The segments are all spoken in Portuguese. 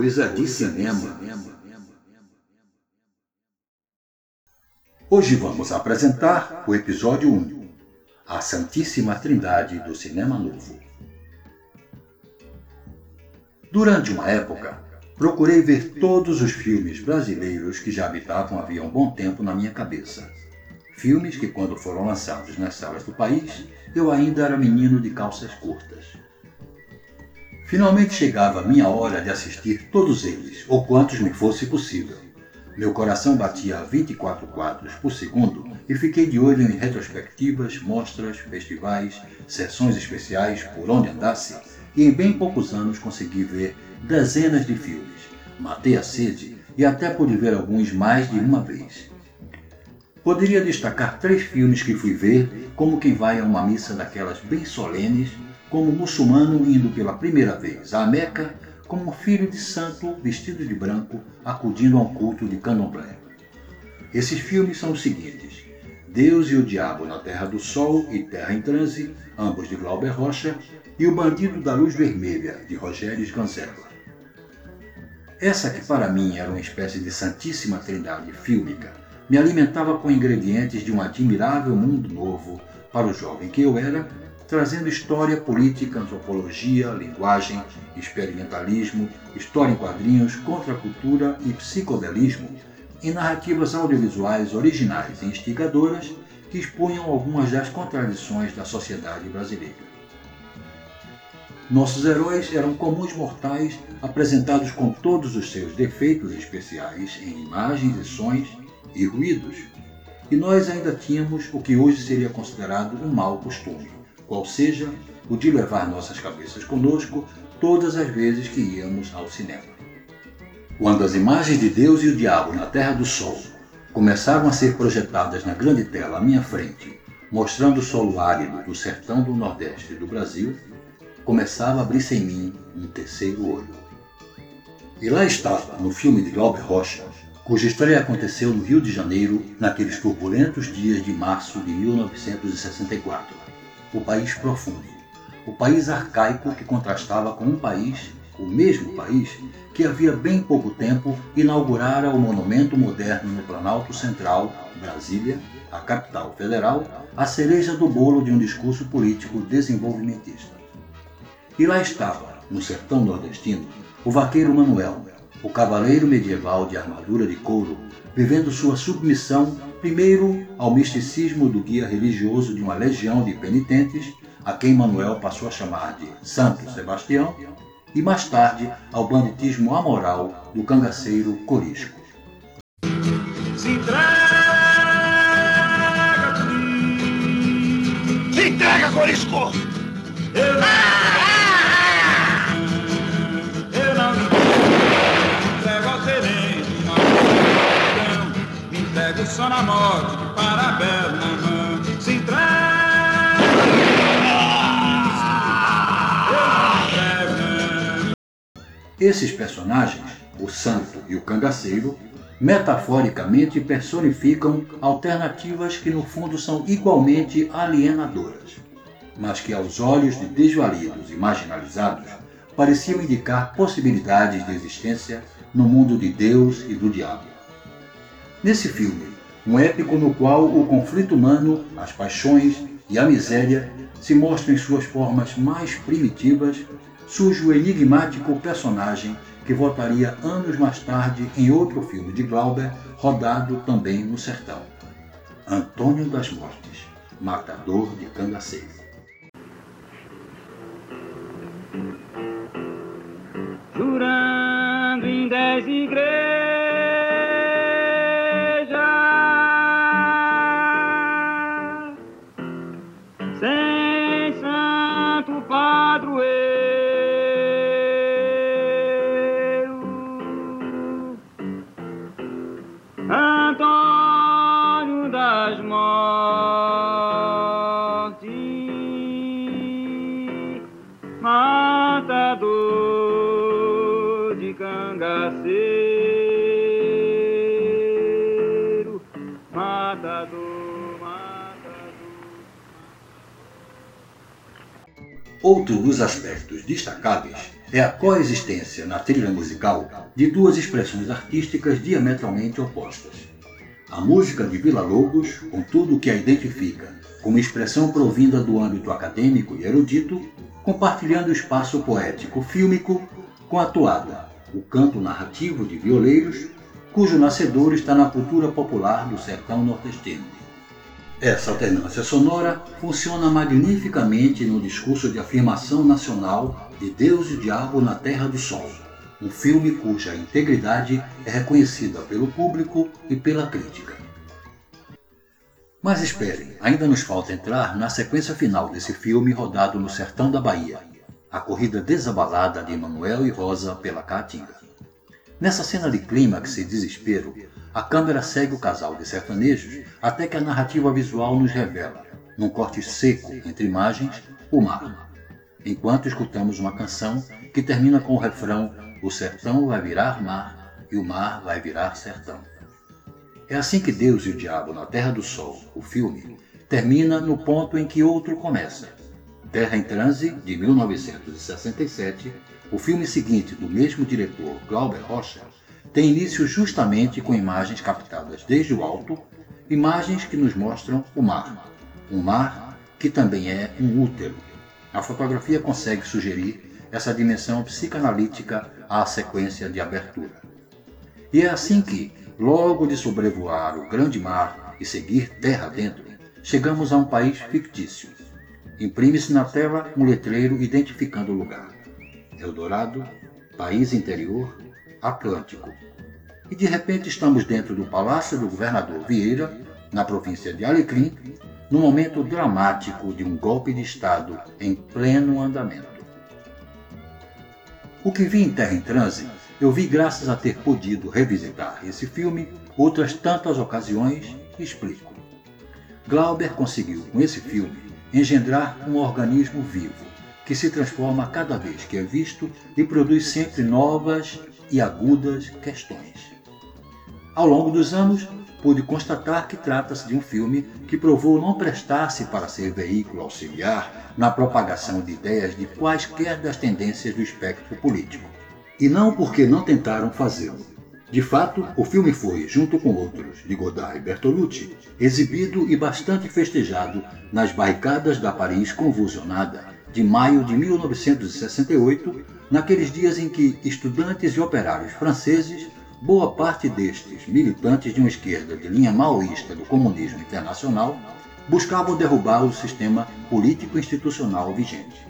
Coisa de cinema. Hoje vamos apresentar o episódio 1, A Santíssima Trindade do Cinema Novo. Durante uma época, procurei ver todos os filmes brasileiros que já habitavam havia um bom tempo na minha cabeça. Filmes que, quando foram lançados nas salas do país, eu ainda era menino de calças curtas. Finalmente chegava a minha hora de assistir todos eles, ou quantos me fosse possível. Meu coração batia a 24 quadros por segundo e fiquei de olho em retrospectivas, mostras, festivais, sessões especiais por onde andasse, e em bem poucos anos consegui ver dezenas de filmes. Matei a sede e até pude ver alguns mais de uma vez. Poderia destacar três filmes que fui ver, como quem vai a uma missa daquelas bem solenes como muçulmano indo pela primeira vez à Meca, como filho de santo vestido de branco acudindo a um culto de candomblé. Esses filmes são os seguintes: Deus e o Diabo na Terra do Sol e Terra em Transe, ambos de Glauber Rocha, e O Bandido da Luz Vermelha, de Rogério Sganzerla. Essa que para mim era uma espécie de santíssima trindade fílmica, me alimentava com ingredientes de um admirável mundo novo para o jovem que eu era trazendo história, política, antropologia, linguagem, experimentalismo, história em quadrinhos, contracultura e psicodelismo em narrativas audiovisuais originais e instigadoras que expunham algumas das contradições da sociedade brasileira. Nossos heróis eram comuns mortais apresentados com todos os seus defeitos especiais em imagens e sons e ruídos, e nós ainda tínhamos o que hoje seria considerado um mau costume qual seja o de levar nossas cabeças conosco todas as vezes que íamos ao cinema. Quando as imagens de Deus e o diabo na Terra do Sol começaram a ser projetadas na grande tela à minha frente, mostrando o solo árido do sertão do Nordeste do Brasil, começava a abrir-se em mim um terceiro olho. E lá estava, no filme de Glauber Rocha, cuja estreia aconteceu no Rio de Janeiro naqueles turbulentos dias de março de 1964 o país profundo, o país arcaico que contrastava com um país, o mesmo país, que havia bem pouco tempo inaugurara o monumento moderno no Planalto Central, Brasília, a capital federal, a cereja do bolo de um discurso político desenvolvimentista. E lá estava, no sertão nordestino, o vaqueiro Manuel, o cavaleiro medieval de armadura de couro, vivendo sua submissão primeiro ao misticismo do guia religioso de uma legião de penitentes, a quem Manuel passou a chamar de Santo Sebastião, e mais tarde ao banditismo amoral do cangaceiro Corisco. Se entrega, Se entrega, Corisco! Eu. Ah! Só na morte, parabéns na mão, se entrega. Esses personagens, o santo e o cangaceiro, metaforicamente personificam alternativas que no fundo são igualmente alienadoras, mas que aos olhos de desvalidos e marginalizados pareciam indicar possibilidades de existência no mundo de Deus e do diabo. Nesse filme, um épico no qual o conflito humano, as paixões e a miséria se mostram em suas formas mais primitivas, surge o enigmático personagem que voltaria anos mais tarde em outro filme de Glauber, rodado também no sertão. Antônio das Mortes, matador de cangaceiros. Jurando em dez igrejas Outro dos aspectos destacáveis é a coexistência na trilha musical de duas expressões artísticas diametralmente opostas. A música de Vila Lobos, com tudo o que a identifica como expressão provinda do âmbito acadêmico e erudito, compartilhando o espaço poético fílmico com a toada, o canto narrativo de violeiros, cujo nascedor está na cultura popular do sertão nordestino. Essa alternância sonora funciona magnificamente no discurso de afirmação nacional de Deus e Diabo na Terra do Sol, um filme cuja integridade é reconhecida pelo público e pela crítica. Mas esperem, ainda nos falta entrar na sequência final desse filme rodado no sertão da Bahia, a corrida desabalada de Manuel e Rosa pela Caatinga. Nessa cena de clímax e desespero, a câmera segue o casal de sertanejos até que a narrativa visual nos revela, num corte seco entre imagens, o mar. Enquanto escutamos uma canção que termina com o refrão O sertão vai virar mar e o mar vai virar sertão. É assim que Deus e o Diabo na Terra do Sol, o filme, termina no ponto em que outro começa. Terra em Transe, de 1967, o filme seguinte do mesmo diretor, Glauber Rocha, tem início justamente com imagens captadas desde o alto, imagens que nos mostram o mar. Um mar que também é um útero. A fotografia consegue sugerir essa dimensão psicanalítica à sequência de abertura. E é assim que, Logo de sobrevoar o grande mar e seguir terra dentro, chegamos a um país fictício. Imprime-se na tela um letreiro identificando o lugar. Eldorado, país interior, Atlântico. E de repente estamos dentro do palácio do governador Vieira, na província de Alecrim, no momento dramático de um golpe de Estado em pleno andamento. O que vi em Terra em Trânsito eu vi graças a ter podido revisitar esse filme outras tantas ocasiões e explico. Glauber conseguiu, com esse filme, engendrar um organismo vivo, que se transforma cada vez que é visto e produz sempre novas e agudas questões. Ao longo dos anos, pude constatar que trata-se de um filme que provou não prestar-se para ser veículo auxiliar na propagação de ideias de quaisquer das tendências do espectro político e não porque não tentaram fazê-lo. De fato, o filme foi, junto com outros, de Godard e Bertolucci, exibido e bastante festejado nas barricadas da Paris convulsionada de maio de 1968, naqueles dias em que estudantes e operários franceses, boa parte destes militantes de uma esquerda de linha maoísta do comunismo internacional, buscavam derrubar o sistema político-institucional vigente.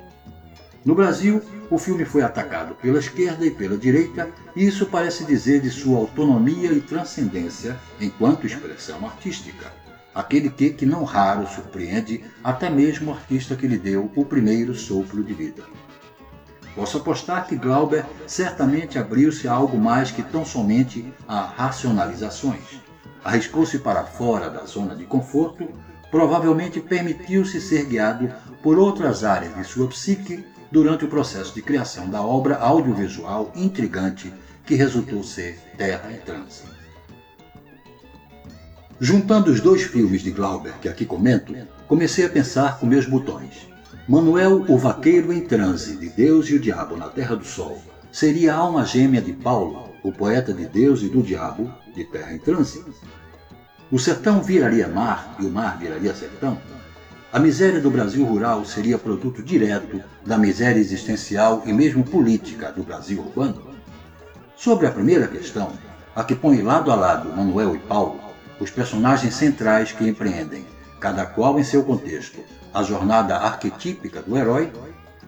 No Brasil, o filme foi atacado pela esquerda e pela direita, e isso parece dizer de sua autonomia e transcendência enquanto expressão artística. Aquele que, que não raro, surpreende até mesmo o artista que lhe deu o primeiro sopro de vida. Posso apostar que Glauber certamente abriu-se a algo mais que tão somente a racionalizações. Arriscou-se para fora da zona de conforto, provavelmente permitiu-se ser guiado por outras áreas de sua psique durante o processo de criação da obra audiovisual intrigante que resultou ser Terra em Transe. Juntando os dois filmes de Glauber que aqui comento, comecei a pensar com meus botões. Manuel, o Vaqueiro em Transe, de Deus e o Diabo na Terra do Sol, seria a alma gêmea de Paulo, o poeta de Deus e do Diabo, de Terra em Transe? O sertão viraria mar e o mar viraria sertão? A miséria do Brasil rural seria produto direto da miséria existencial e mesmo política do Brasil urbano? Sobre a primeira questão, a que põe lado a lado Manuel e Paulo, os personagens centrais que empreendem, cada qual em seu contexto, a jornada arquetípica do herói,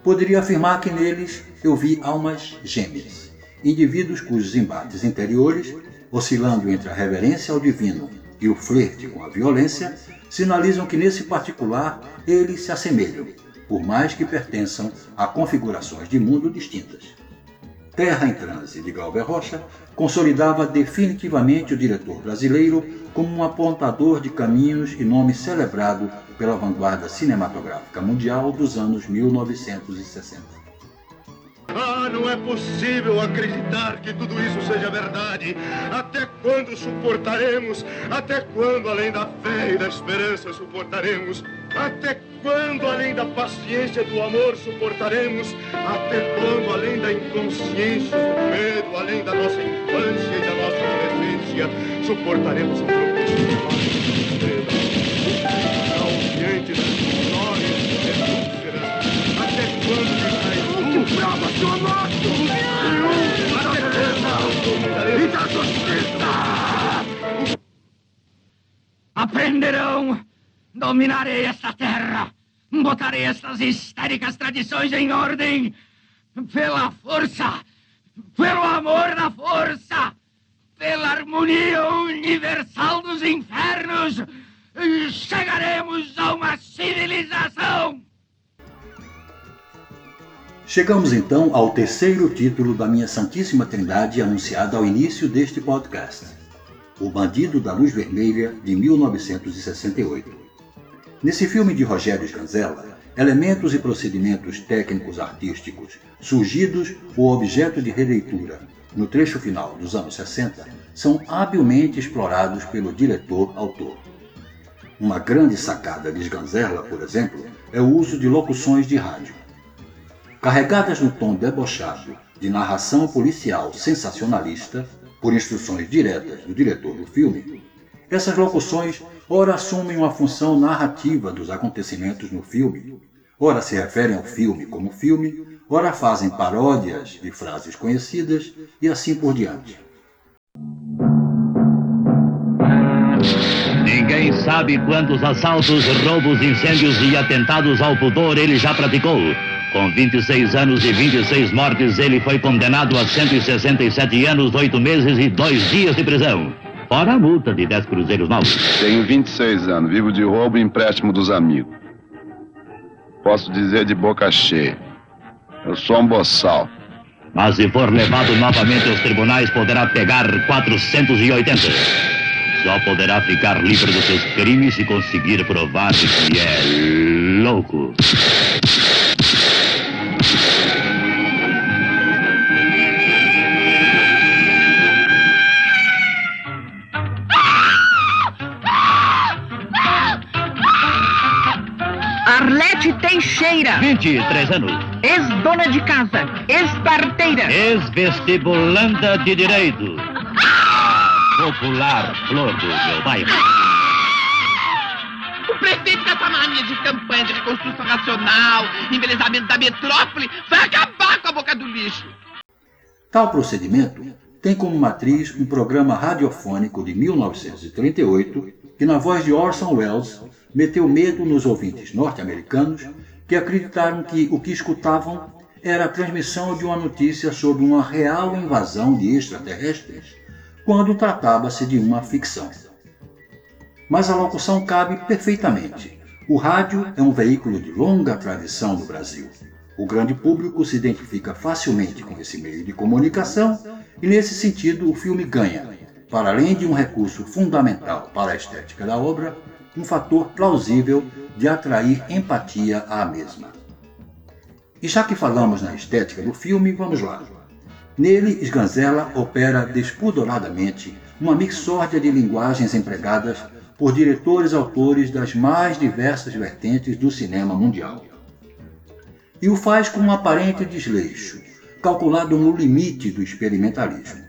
poderia afirmar que neles eu vi almas gêmeas, indivíduos cujos embates interiores, oscilando entre a reverência ao divino e o flerte com a violência, sinalizam que nesse particular eles se assemelham, por mais que pertençam a configurações de mundo distintas. Terra em Transe, de Galber Rocha, consolidava definitivamente o diretor brasileiro como um apontador de caminhos e nome celebrado pela vanguarda cinematográfica mundial dos anos 1960. Ah, não é possível acreditar que tudo isso seja verdade. Até quando suportaremos? Até quando, além da fé e da esperança, suportaremos Até quando, além da paciência do amor, suportaremos? Até quando, além da inconsciência do medo, além da nossa infância e da nossa adolescência, suportaremos o Aprenderão! Dominarei esta terra! Botarei estas histéricas tradições em ordem! Pela força! Pelo amor da força! Pela harmonia universal dos infernos! Chegaremos a uma civilização! Chegamos então ao terceiro título da minha Santíssima Trindade anunciado ao início deste podcast: O Bandido da Luz Vermelha, de 1968. Nesse filme de Rogério Sganzella, elementos e procedimentos técnicos artísticos surgidos ou objeto de releitura no trecho final dos anos 60 são habilmente explorados pelo diretor-autor. Uma grande sacada de Sganzella, por exemplo, é o uso de locuções de rádio. Carregadas no tom debochado de narração policial sensacionalista, por instruções diretas do diretor do filme, essas locuções ora assumem uma função narrativa dos acontecimentos no filme, ora se referem ao filme como filme, ora fazem paródias de frases conhecidas e assim por diante. Ninguém sabe quantos assaltos, roubos, incêndios e atentados ao pudor ele já praticou. Com 26 anos e 26 mortes, ele foi condenado a 167 anos, 8 meses e 2 dias de prisão. Fora a multa de 10 cruzeiros novos. Tenho 26 anos, vivo de roubo e empréstimo dos amigos. Posso dizer de boca cheia. Eu sou um boçal. Mas se for levado novamente aos tribunais, poderá pegar 480. Só poderá ficar livre dos seus crimes se conseguir provar que é louco. Teixeira, 23 anos. ex-dona de casa, ex-parteira, Ex-vestibulanda de Direito. Popular flor do meu bairro. O prefeito com essa mania de campanha de reconstrução nacional, embelezamento da metrópole, vai acabar com a boca do lixo. Tal procedimento tem como matriz um programa radiofônico de 1938 que, na voz de Orson Welles, meteu medo nos ouvintes norte-americanos que acreditaram que o que escutavam era a transmissão de uma notícia sobre uma real invasão de extraterrestres, quando tratava-se de uma ficção. Mas a locução cabe perfeitamente. O rádio é um veículo de longa tradição no Brasil. O grande público se identifica facilmente com esse meio de comunicação e, nesse sentido, o filme ganha, para além de um recurso fundamental para a estética da obra, um fator plausível de atrair empatia à mesma. E já que falamos na estética do filme, vamos lá. Nele, Sganzella opera despudoradamente uma mixórdia de linguagens empregadas por diretores autores das mais diversas vertentes do cinema mundial. E o faz com um aparente desleixo, calculado no limite do experimentalismo.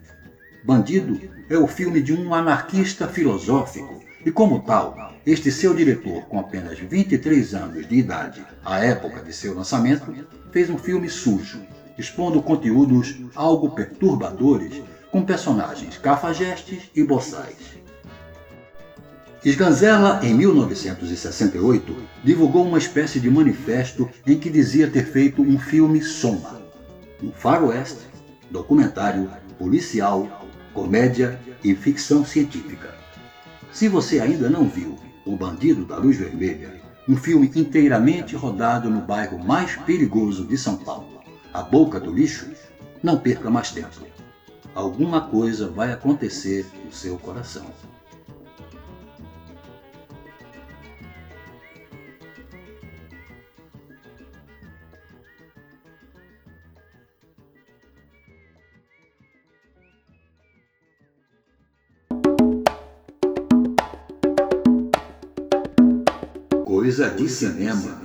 Bandido é o filme de um anarquista filosófico e, como tal, este seu diretor, com apenas 23 anos de idade à época de seu lançamento, fez um filme sujo, expondo conteúdos algo perturbadores com personagens cafajestes e boçais. Sganzella, em 1968, divulgou uma espécie de manifesto em que dizia ter feito um filme soma, um faroeste, documentário, policial, comédia e ficção científica. Se você ainda não viu O Bandido da Luz Vermelha, um filme inteiramente rodado no bairro mais perigoso de São Paulo, a Boca do Lixo, não perca mais tempo. Alguma coisa vai acontecer no seu coração. Coisa de cinema.